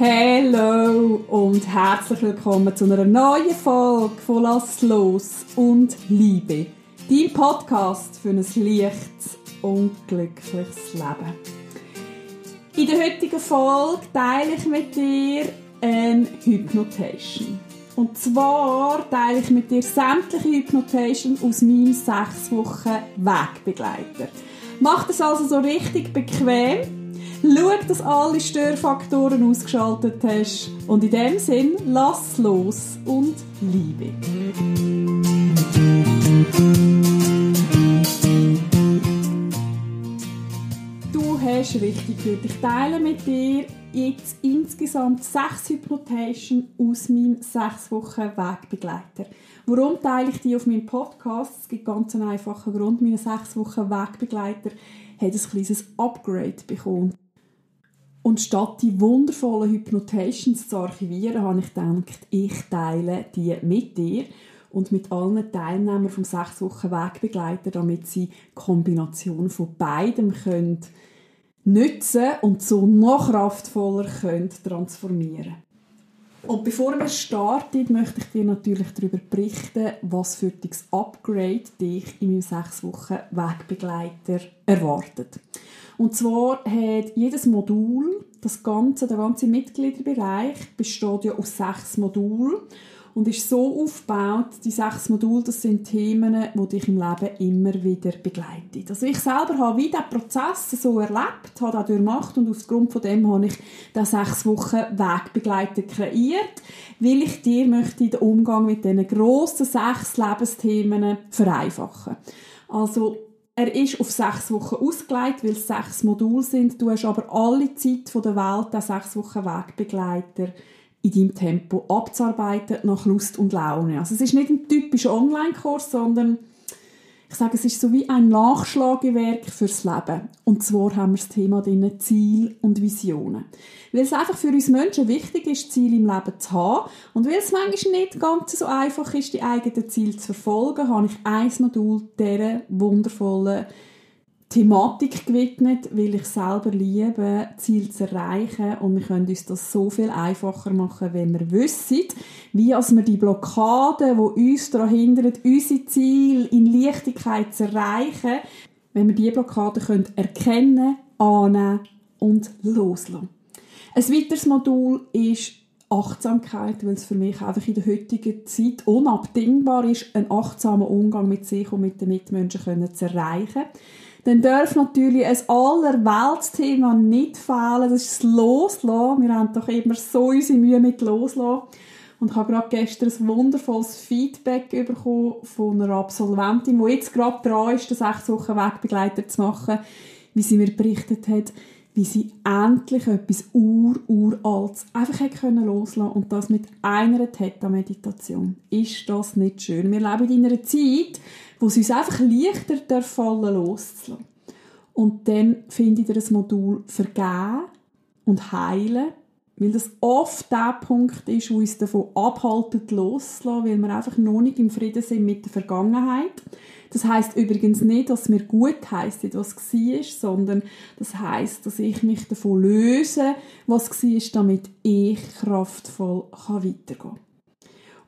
Hallo und herzlich willkommen zu einer neuen Folge von Lass los und Liebe. Dein Podcast für ein leichtes und glückliches Leben. In der heutigen Folge teile ich mit dir eine Hypnotation. Und zwar teile ich mit dir sämtliche Hypnotation aus meinem 6 Wochen Wegbegleiter. Mach das also so richtig bequem Schau, dass alle Störfaktoren ausgeschaltet hast. Und in dem Sinn, lass los und liebe. Du hast richtig gehört. Ich teile mit dir jetzt insgesamt sechs Hypnotation aus meinem sechs Wochen Wegbegleiter. Warum teile ich die auf meinem Podcast? Es gibt ganz einen einfachen Grund. Meine sechs Wochen Wegbegleiter hat ein kleines Upgrade bekommen. Und statt die wundervollen Hypnotations zu archivieren, habe ich gedacht, ich teile die mit dir und mit allen Teilnehmern vom 6 Wochen Wegbegleiter, damit sie Kombination von beidem können nutzen und so noch kraftvoller können transformieren und bevor wir starten, möchte ich dir natürlich darüber berichten, was für das Upgrade dich in meinem 6 Wochen Wegbegleiter erwartet. Und zwar hat jedes Modul, das ganze, der ganze Mitgliederbereich besteht ja aus sechs Modulen und ist so aufgebaut, die sechs Module, das sind Themen, die dich im Leben immer wieder begleiten. Also ich selber habe wie diesen Prozess so erlebt, habe das durchgemacht und aufgrund von dem habe ich den sechs Wochen Wegbegleiter kreiert, weil ich dir möchte den Umgang mit diesen grossen sechs Lebensthemen vereinfachen. Also er ist auf sechs Wochen ausgelegt, weil es sechs Module sind. Du hast aber alle Zeit der Welt, den sechs Wochen Wegbegleiter in deinem Tempo abzuarbeiten, nach Lust und Laune. Also es ist nicht ein typischer Online-Kurs, sondern ich sage, es ist so wie ein Nachschlagewerk fürs Leben. Und zwar haben wir das Thema drin Ziel und Visionen. Weil es einfach für uns Menschen wichtig ist, Ziele im Leben zu haben. Und weil es manchmal nicht ganz so einfach ist, die eigenen Ziele zu verfolgen, habe ich ein Modul dieser wundervollen Thematik gewidmet, weil ich selber liebe, Ziel zu erreichen und wir können uns das so viel einfacher machen, wenn wir wissen, wie als wir die Blockaden, die uns daran hindern, unsere Ziele in Leichtigkeit zu erreichen, wenn wir diese Blockaden können erkennen, annehmen und loslassen. Ein weiteres Modul ist Achtsamkeit, weil es für mich einfach in der heutigen Zeit unabdingbar ist, einen achtsamen Umgang mit sich und mit den Mitmenschen zu erreichen dann darf natürlich ein allerweltsthema nicht fehlen. Das ist das Loslassen. Wir haben doch immer so unsere Mühe mit Loslassen. Und ich habe gerade gestern ein wundervolles Feedback bekommen von einer Absolventin, die jetzt gerade dran ist, den sechs Wochen Wegbegleiter zu machen, wie sie mir berichtet hat, wie sie endlich etwas ur-uraltes einfach hat können loslassen und das mit einer Theta-Meditation. Ist das nicht schön? Wir leben in einer Zeit, wo es uns einfach leichter fallen loszulassen. Und dann finde ich das Modul Vergeben und Heilen, weil das oft der Punkt ist, wo uns davon abhaltet, loszulassen, weil wir einfach noch nicht im Frieden sind mit der Vergangenheit. Das heißt übrigens nicht, dass mir gut heisst, was war, sondern das heißt, dass ich mich davon löse, was war, damit ich kraftvoll weitergehen kann.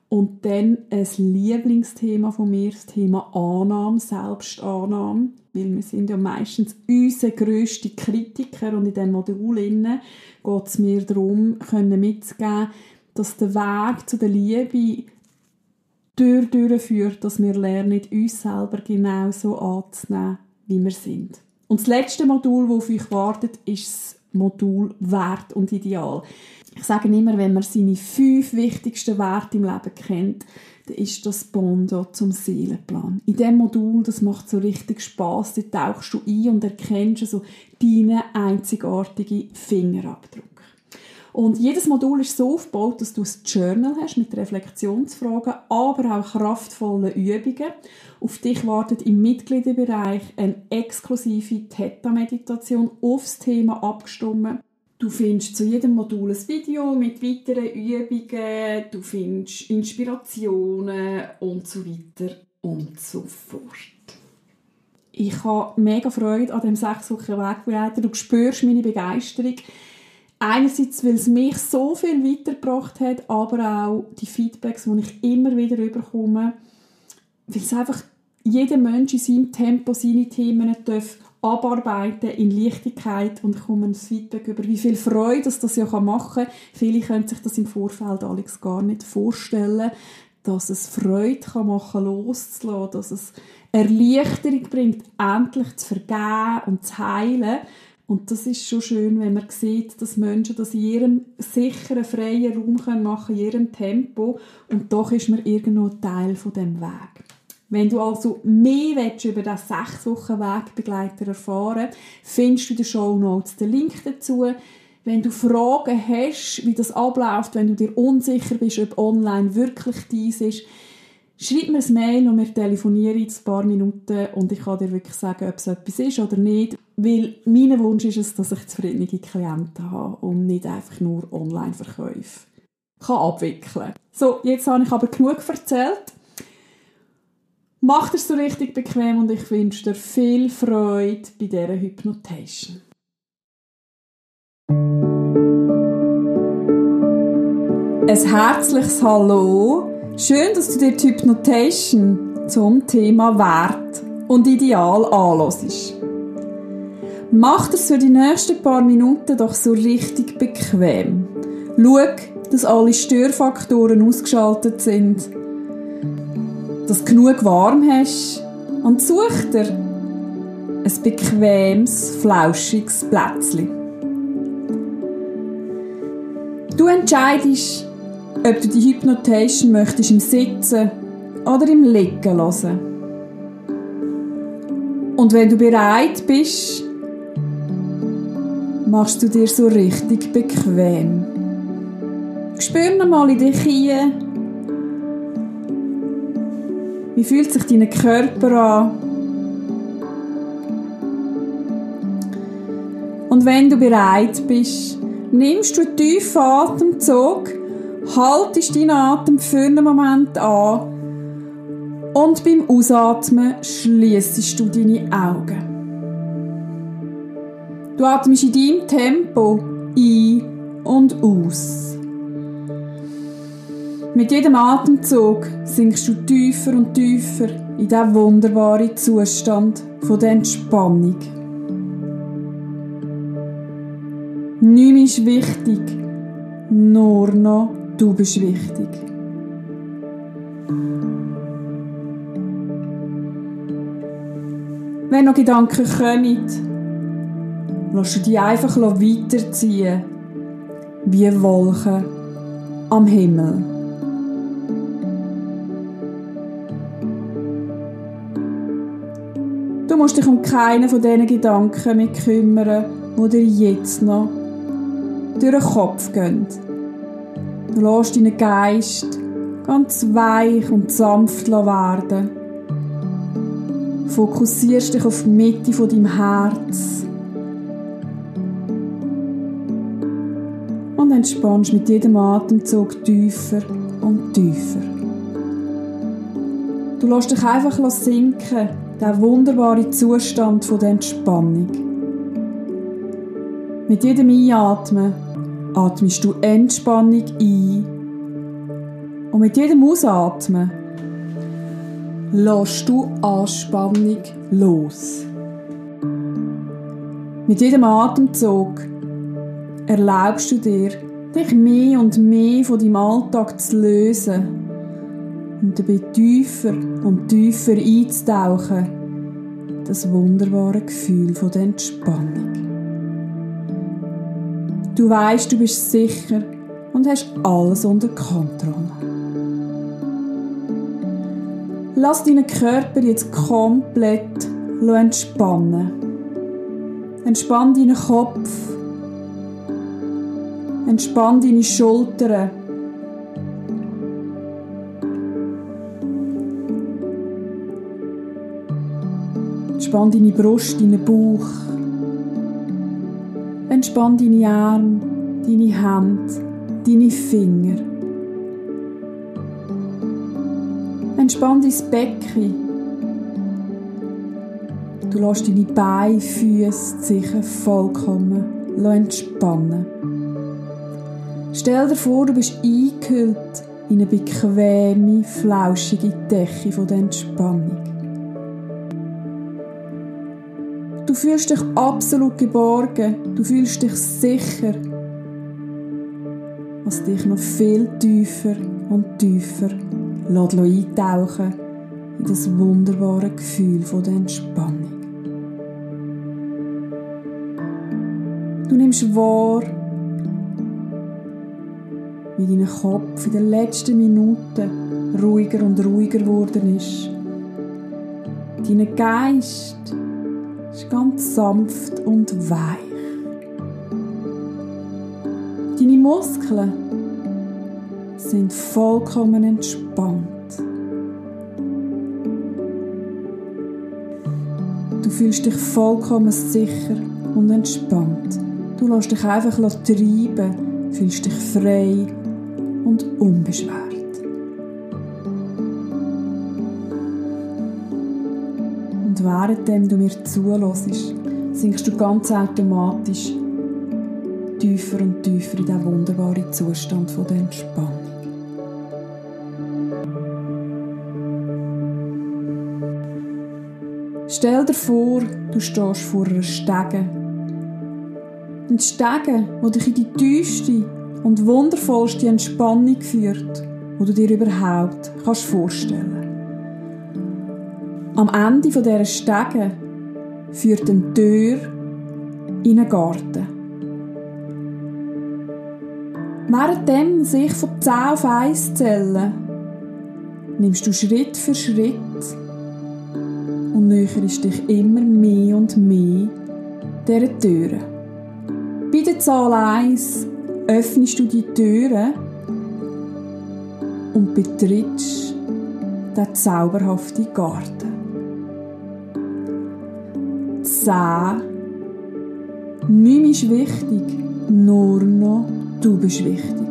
Und dann ein Lieblingsthema von mir, das Thema Annahme, Selbstannahme, weil wir sind ja meistens unsere grösste Kritiker und in diesem Modul geht es mir darum, können mitzugeben, dass der Weg zu der Liebe durch durchführt, dass wir lernen, uns selber genauso anzunehmen, wie wir sind. Und das letzte Modul, das auf euch wartet, ist das Modul Wert und Ideal. Ich sage immer, wenn man seine fünf wichtigsten Werte im Leben kennt, dann ist das Bondo zum Seelenplan. In diesem Modul, das macht so richtig Spaß. Da tauchst du ein und erkennst so deinen einzigartigen Fingerabdruck. Und jedes Modul ist so aufgebaut, dass du ein Journal hast mit Reflexionsfragen, aber auch kraftvollen Übungen. Auf dich wartet im Mitgliederbereich eine exklusive Theta-Meditation aufs Thema abgestimmt. Du findest zu jedem Modul ein Video mit weiteren Übungen, du findest Inspirationen und so weiter und so fort. Ich habe mega Freude an dem sechs Wochen Wegbegleiter. Du spürst meine Begeisterung. Einerseits, weil es mich so viel weitergebracht hat, aber auch die Feedbacks, die ich immer wieder bekomme, weil es einfach jeder Mensch in seinem Tempo seine Themen darf abarbeiten in Leichtigkeit und ich komme ein Feedback über, wie viel Freude das, das ja machen kann. Viele können sich das im Vorfeld Alex gar nicht vorstellen, dass es Freude kann machen loszulassen, dass es Erleichterung bringt, endlich zu vergeben und zu heilen. Und das ist schon schön, wenn man sieht, dass Menschen das in ihrem sicheren, freien Raum machen können, in ihrem Tempo. Und doch ist man irgendwo Teil von dem Weg. Wenn du also mehr willst, über diesen sechs Wochen Wegbegleiter erfahren findest du in den Show Notes den Link dazu. Wenn du Fragen hast, wie das abläuft, wenn du dir unsicher bist, ob online wirklich dies ist, schreib mir ein Mail und wir telefonieren in ein paar Minuten und ich kann dir wirklich sagen, ob es etwas ist oder nicht. Weil mein Wunsch ist es, dass ich zufriedene Klienten habe und nicht einfach nur Online-Verkäufe kann abwickeln. So, jetzt habe ich aber genug erzählt. Mach es so richtig bequem und ich wünsche dir viel Freude bei dieser Hypnotation. Ein herzliches Hallo. Schön, dass du dir die Hypnotation zum Thema Wert und Ideal anlässt. Mach das für die nächsten paar Minuten doch so richtig bequem. Schau, dass alle Störfaktoren ausgeschaltet sind dass du genug warm hast und such dir ein bequemes, flauschiges Plätzchen. Du entscheidest, ob du die Hypnotation möchtest im Sitzen oder im Liegen hören. Und wenn du bereit bist, machst du dir so richtig bequem. Spür mal in dich hinein wie fühlt sich dein Körper an? Und wenn du bereit bist, nimmst du einen tiefen Atemzug, haltest deinen Atem für einen Moment an und beim Ausatmen schließest du deine Augen. Du atmest in deinem Tempo ein und aus. Mit jedem Atemzug sinkst du tiefer und tiefer in diesen wunderbaren Zustand von der Entspannung. Nichts ist wichtig, nur noch du bist wichtig. Wenn noch Gedanken kommen, lass du die einfach weiterziehen, wie Wolken am Himmel. Du musst dich um keinen von diesen Gedanken mehr kümmern, die dir jetzt noch durch den Kopf gehen. Du lässt deinen Geist ganz weich und sanft werden. Fokussierst dich auf die Mitte von deinem Herz. Und entspannst mit jedem Atemzug tiefer und tiefer. Du lässt dich einfach sinken der wunderbare Zustand von der Entspannung. Mit jedem Einatmen atmest du Entspannung ein und mit jedem Ausatmen lässt du Anspannung los. Mit jedem Atemzug erlaubst du dir, dich mehr und mehr von deinem Alltag zu lösen und dabei tiefer und tiefer einzutauchen, das wunderbare Gefühl von der Entspannung. Du weißt, du bist sicher und hast alles unter Kontrolle. Lass deinen Körper jetzt komplett entspannen. Entspann deinen Kopf. Entspann deine Schultern Entspann deine Brust, deinen Bauch. Entspann deine Arme, deine Hände, deine Finger. Entspann dein Becken. Du lässt deine Beine, Füße, sich vollkommen entspannen. Stell dir vor, du bist eingehüllt in eine bequeme, flauschige Decke der Entspannung. Fühlst dich absolut geborgen, du fühlst dich sicher, was dich noch viel tiefer und tiefer lässt eintauchen in das wunderbare Gefühl von der Entspannung. Du nimmst wahr, wie dein Kopf in den letzten Minuten ruhiger und ruhiger geworden ist. Dein Geist ist ganz sanft und weich. Deine Muskeln sind vollkommen entspannt. Du fühlst dich vollkommen sicher und entspannt. Du lässt dich einfach treiben, fühlst dich frei und unbeschwert. Währenddem du mir zulässt, sinkst du ganz automatisch tiefer und tiefer in diesen wunderbaren Zustand von der Entspannung. Stell dir vor, du stehst vor einer Stege. Ein Stege, wo dich in die tiefste und wundervollste Entspannung führt, wo du dir überhaupt kannst vorstellen. Am Ende dieser Stege führt eine Tür in einen Garten. Währenddem sich von 10 auf 1 zählen, nimmst du Schritt für Schritt und näherst dich immer mehr und mehr dieser Türe. Bei der Zahl 1 öffnest du die Türe und betrittst den zauberhaften Garten. Zehn. Nichts ist wichtig, nur noch du bist wichtig.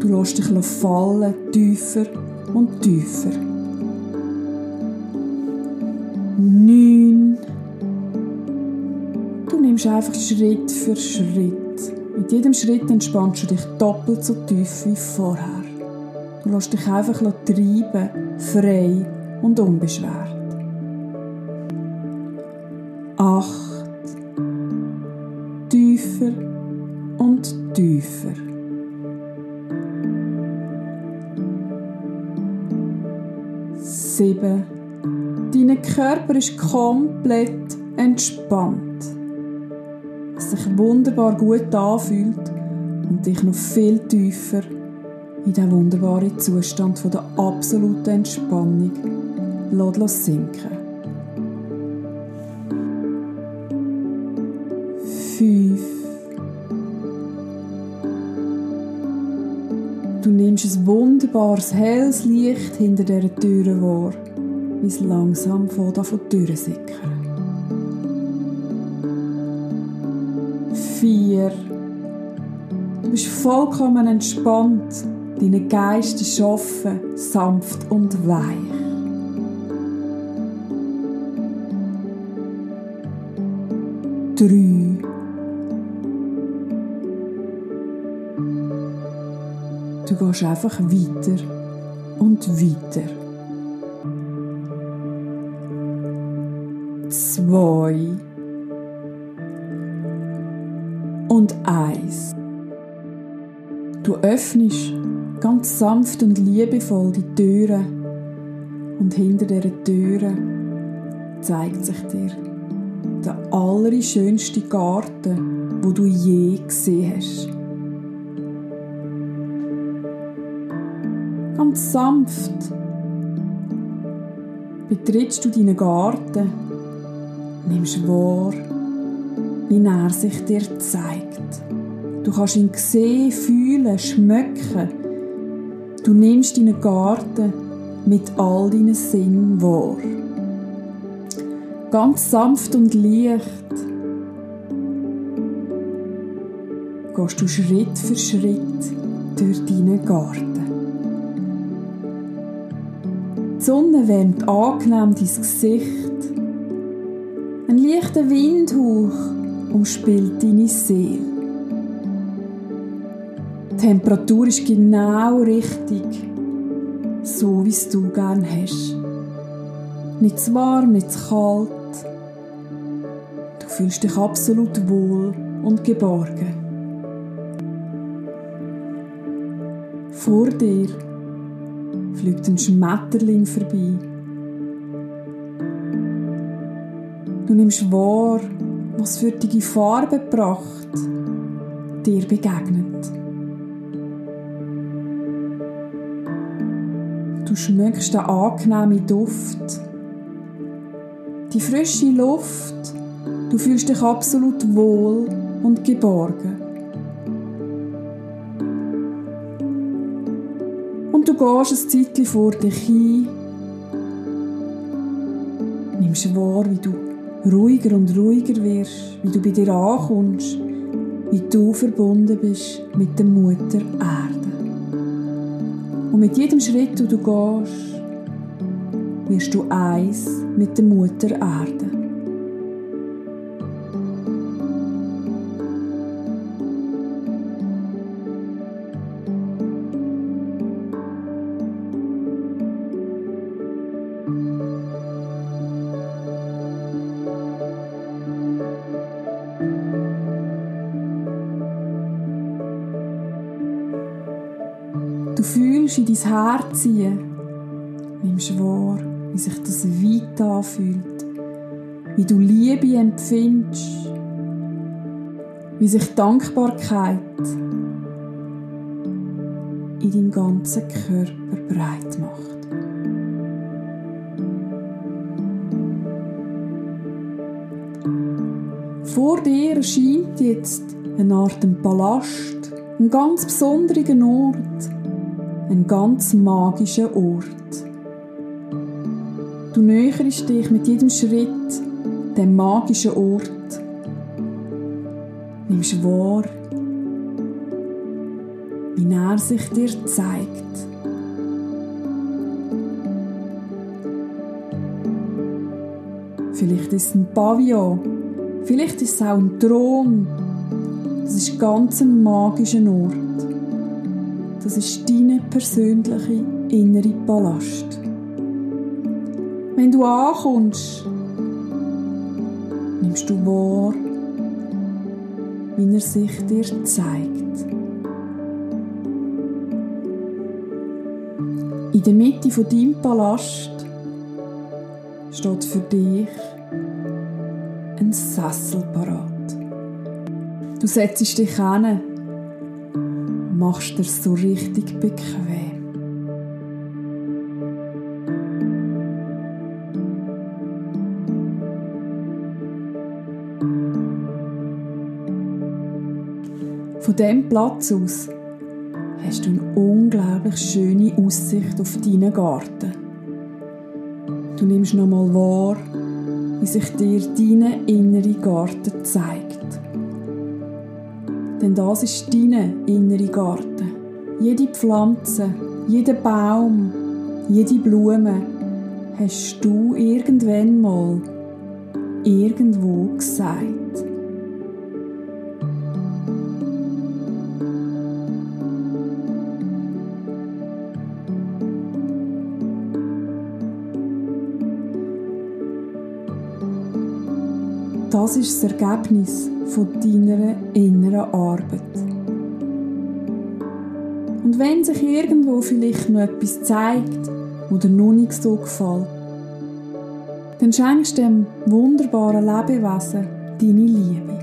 Du lässt dich fallen, tiefer und tiefer. Neun. Du nimmst einfach Schritt für Schritt. Mit jedem Schritt entspannst du dich doppelt so tief wie vorher. Du lässt dich einfach treiben, frei und unbeschwert. Acht. Tiefer und tiefer. Sieben. Dein Körper ist komplett entspannt. Was sich wunderbar gut anfühlt und dich noch viel tiefer in den wunderbaren Zustand von der absoluten Entspannung lässt sinken. Fünf. Du nimmst ein wunderbares helles Licht hinter dieser Tür wahr, wie es langsam von der Tür sickern. Vier. Du bist vollkommen entspannt. Dein Geist ist offen, sanft und weich. Drei. Du gehst einfach weiter und weiter. Zwei. Und eins. Du öffnest ganz sanft und liebevoll die Türe und hinter dieser Türe zeigt sich dir der allerschönste Garten, wo du je gesehen hast. Ganz sanft betrittst du deinen Garten, nimmst wahr, wie er sich dir zeigt. Du kannst ihn sehen, fühlen, schmecken. Du nimmst deinen Garten mit all deinen Sinnen wahr. Ganz sanft und leicht gehst du Schritt für Schritt durch deinen Garten. Die Sonne wärmt angenehm dein Gesicht. Ein leichter Windhauch umspielt deine Seele. Die Temperatur ist genau richtig, so wie es du gern hast. Nicht zu warm, nicht zu kalt. Fühlst dich absolut wohl und geborgen. Vor dir fliegt ein Schmetterling vorbei. Du nimmst wahr, was für die Farbe gebracht dir begegnet. Du schmeckst den angenehmen Duft, die frische Luft. Du fühlst dich absolut wohl und geborgen. Und du gehst ein Zeitchen vor dich hin, nimmst wahr, wie du ruhiger und ruhiger wirst, wie du bei dir ankommst, wie du verbunden bist mit der Mutter Erde. Und mit jedem Schritt, den du gehst, wirst du eins mit der Mutter Erde. Fühlst in dein Herz ziehen. Nimmst wahr, wie sich das weit anfühlt. Wie du Liebe empfindest. Wie sich Dankbarkeit in deinem ganzen Körper breit macht. Vor dir erscheint jetzt eine Art Palast, ein ganz besonderer Ort, ein ganz magischer Ort. Du näherst dich mit jedem Schritt dem magischen Ort. Nimmst wahr, wie er sich dir zeigt. Vielleicht ist es ein Pavillon, vielleicht ist es auch ein Thron. Das ist ganz ein magischer Ort. Das ist deine persönliche innere Palast. Wenn du ankommst, nimmst du wahr, wie er sich dir zeigt. In der Mitte von deinem Palast steht für dich ein Sessel parat. Du setzt dich hin machst dir so richtig bequem. Von diesem Platz aus hast du eine unglaublich schöne Aussicht auf deinen Garten. Du nimmst nochmal wahr, wie sich dir dein innerer Garten zeigt. Denn das ist dein innerer Garten. Jede Pflanze, jeder Baum, jede Blume hast du irgendwann mal irgendwo gesagt. Das ist das Ergebnis von deiner inneren Arbeit. Und wenn sich irgendwo vielleicht noch etwas zeigt, wo dir noch nicht so gefällt, dann schenkst du dem wunderbaren Lebewesen deine Liebe.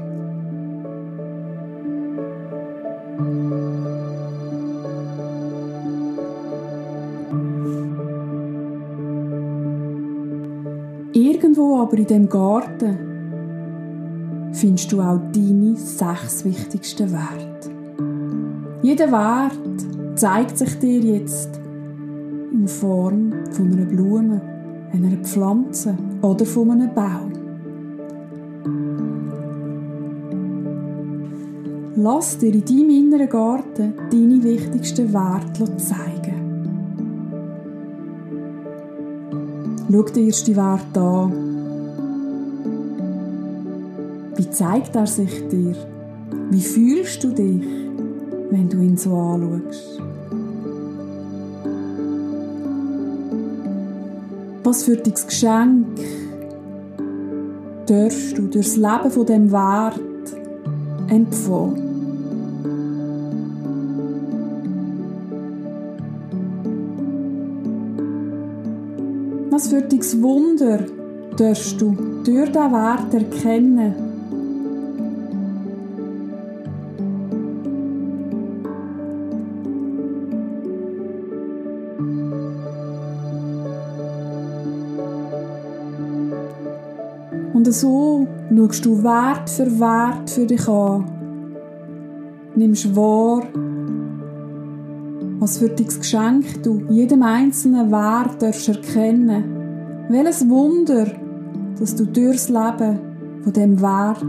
Irgendwo aber in dem Garten findest du auch deine sechs wichtigsten Werte. Jeder Wert zeigt sich dir jetzt in Form von einer Blume, einer Pflanze oder von einem Baum. Lass dir in deinem inneren Garten deine wichtigsten Werte zeigen. Schau dir erst die Werte an Wie zeigt er sich dir? Wie fühlst du dich, wenn du ihn so anschaust? Was für dein Geschenk darfst du durchs Leben von dem Wert empfangen? Was für dein Wunder darfst du durch diesen Wert erkennen? Und so schaust du Wert für Wert für dich an. Nimmst wahr, was für dein Geschenk du jedem einzelnen Wert darfst erkennen. Welches Wunder, dass du durchs Leben von dem Wert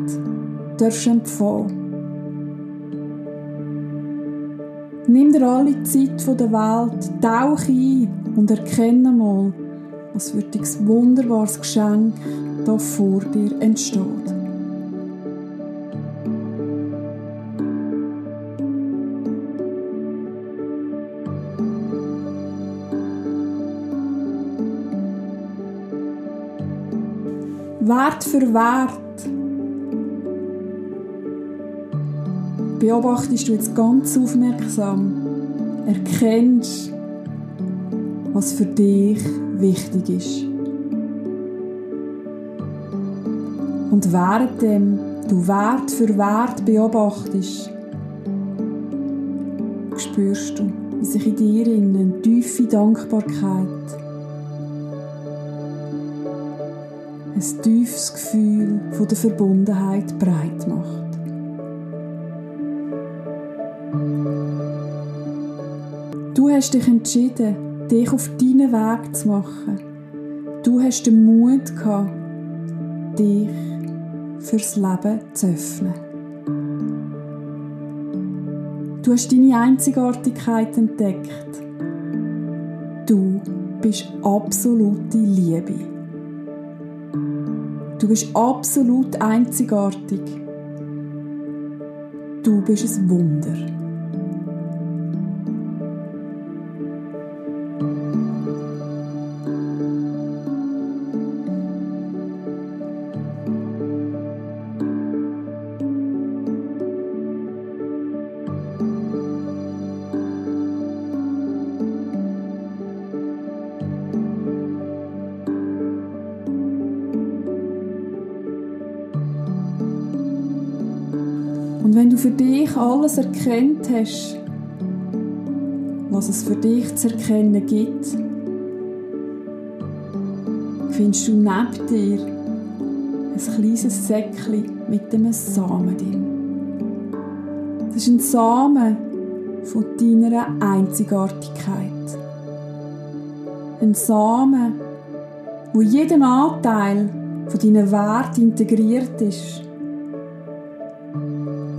darfst empfangen. Nimm dir alle Zeit der Welt, tauch ein und erkenne mal, was für dein wunderbares Geschenk da vor dir entsteht. Wert für Wert. Beobachtest du jetzt ganz aufmerksam, erkennst, was für dich wichtig ist. Und währenddem du Wert für Wert beobachtest, spürst du, wie sich in dir eine tiefe Dankbarkeit ein tiefes Gefühl von der Verbundenheit breit macht. Du hast dich entschieden, dich auf deinen Weg zu machen. Du hast den Mut gehabt, dich fürs Leben zu öffnen. Du hast deine Einzigartigkeit entdeckt. Du bist absolute Liebe. Du bist absolut einzigartig. Du bist ein Wunder. Für dich alles erkennt hast, was es für dich zu erkennen gibt, findest du neben dir ein kleines Säckchen mit einem Samen drin. Das ist ein Samen von deiner Einzigartigkeit. Ein Samen, wo jeden Anteil von deinen Wert integriert ist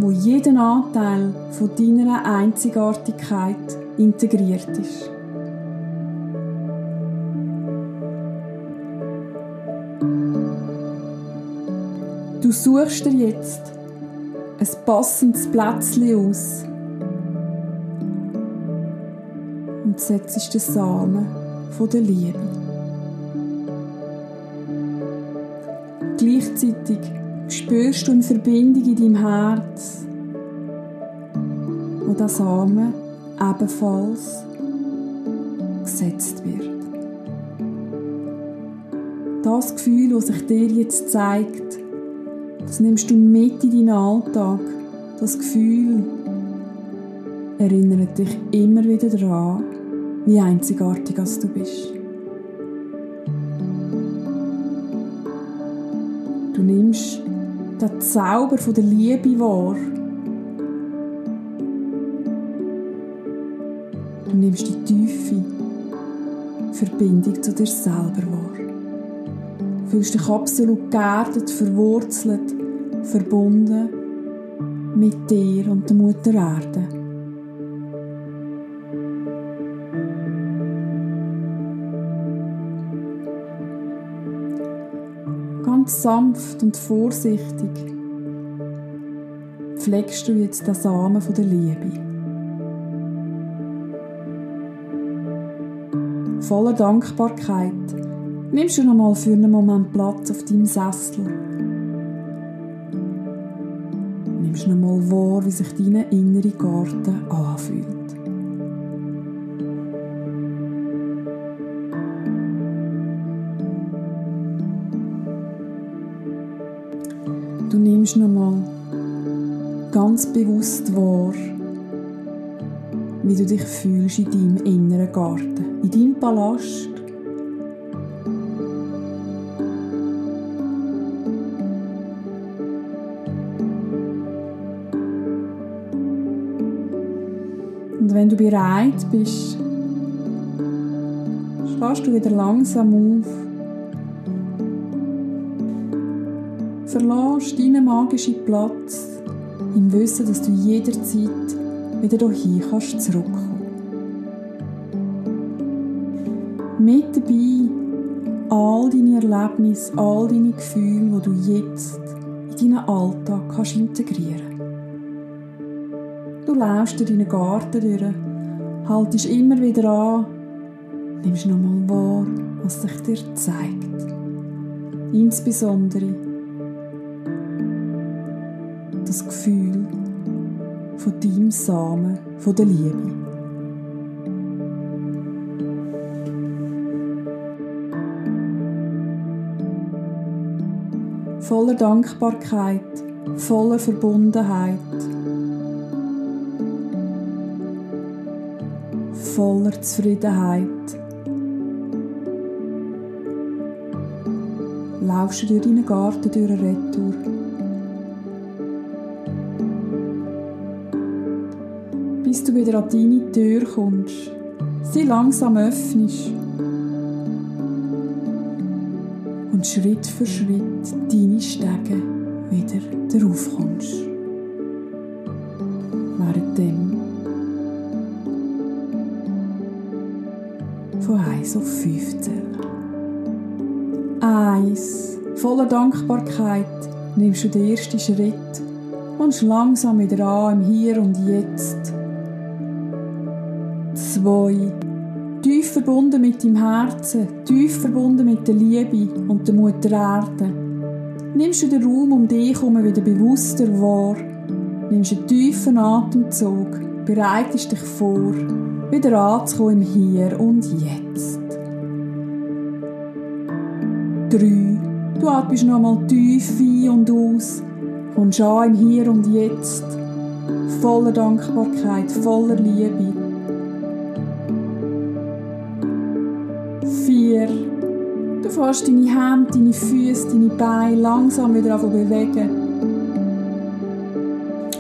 wo jeden Anteil von deiner Einzigartigkeit integriert ist. Du suchst dir jetzt ein passendes Plätzchen aus und setzt den Samen der Liebe. Gleichzeitig spürst du eine Verbindung in deinem Herz, wo der Samen ebenfalls gesetzt wird. Das Gefühl, das sich dir jetzt zeigt, das nimmst du mit in deinen Alltag. Das Gefühl erinnert dich immer wieder daran, wie einzigartig du bist. Du nimmst den Zauber der Liebe wahr. Du nimmst die tiefe Verbindung zu dir selber wahr. Du fühlst dich absolut geerdet, verwurzelt, verbunden mit dir und der Mutter Erde. Sanft und vorsichtig pflegst du jetzt den Samen der Liebe. Voller Dankbarkeit nimmst du nochmal für einen Moment Platz auf deinem Sessel. Nimmst nochmal wahr, wie sich dein innerer Garten anfühlt. Du nimmst nochmal ganz bewusst wahr, wie du dich fühlst in deinem inneren Garten, in deinem Palast. Und wenn du bereit bist, schlägst du wieder langsam auf verlässt deinen magischen Platz im Wissen, dass du jederzeit wieder hierhin kannst zurückkommen. Mit dabei all deine Erlebnisse, all deine Gefühle, die du jetzt in deinen Alltag kannst integrieren Du läufst durch deinen Garten durch, haltest immer wieder an, nimmst nochmal wahr, was sich dir zeigt. Insbesondere das Gefühl von deinem Samen, von der Liebe. Voller Dankbarkeit, voller Verbundenheit, voller Zufriedenheit. Laufst du durch deinen Garten durch eine Retour. Du wieder an deine Tür kommst, sie langsam öffnest und Schritt für Schritt deine Stege wieder darauf kommst. Währenddem von 1 auf 5 zählen. 1. Voller Dankbarkeit nimmst du den ersten Schritt und langsam wieder an im Hier und Jetzt zwei. Tief verbunden mit deinem Herzen, tief verbunden mit der Liebe und der Mutter Erde. Nimmst du den Raum um dich herum wieder bewusster wahr, nimmst einen tiefen Atemzug, bereitest dich vor, wieder anzukommen im Hier und Jetzt. Drei. Du atmest nochmal tief ein und aus, kommst an im Hier und Jetzt, voller Dankbarkeit, voller Liebe fährst deine Hände, deine Füße, deine Beine langsam wieder an bewegen.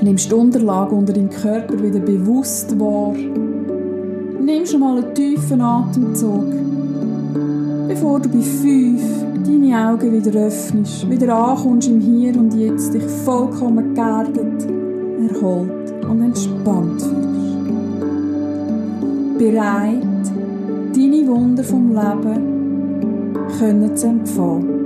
Nimmst die Unterlage unter deinem Körper wieder bewusst wahr. Nimm schon mal einen tiefen Atemzug, bevor du bei fünf deine Augen wieder öffnest, wieder ankommst im Hier und Jetzt, dich vollkommen geerdet, erholt und entspannt fühlst. Bereit deine Wunder vom Leben können empfangen.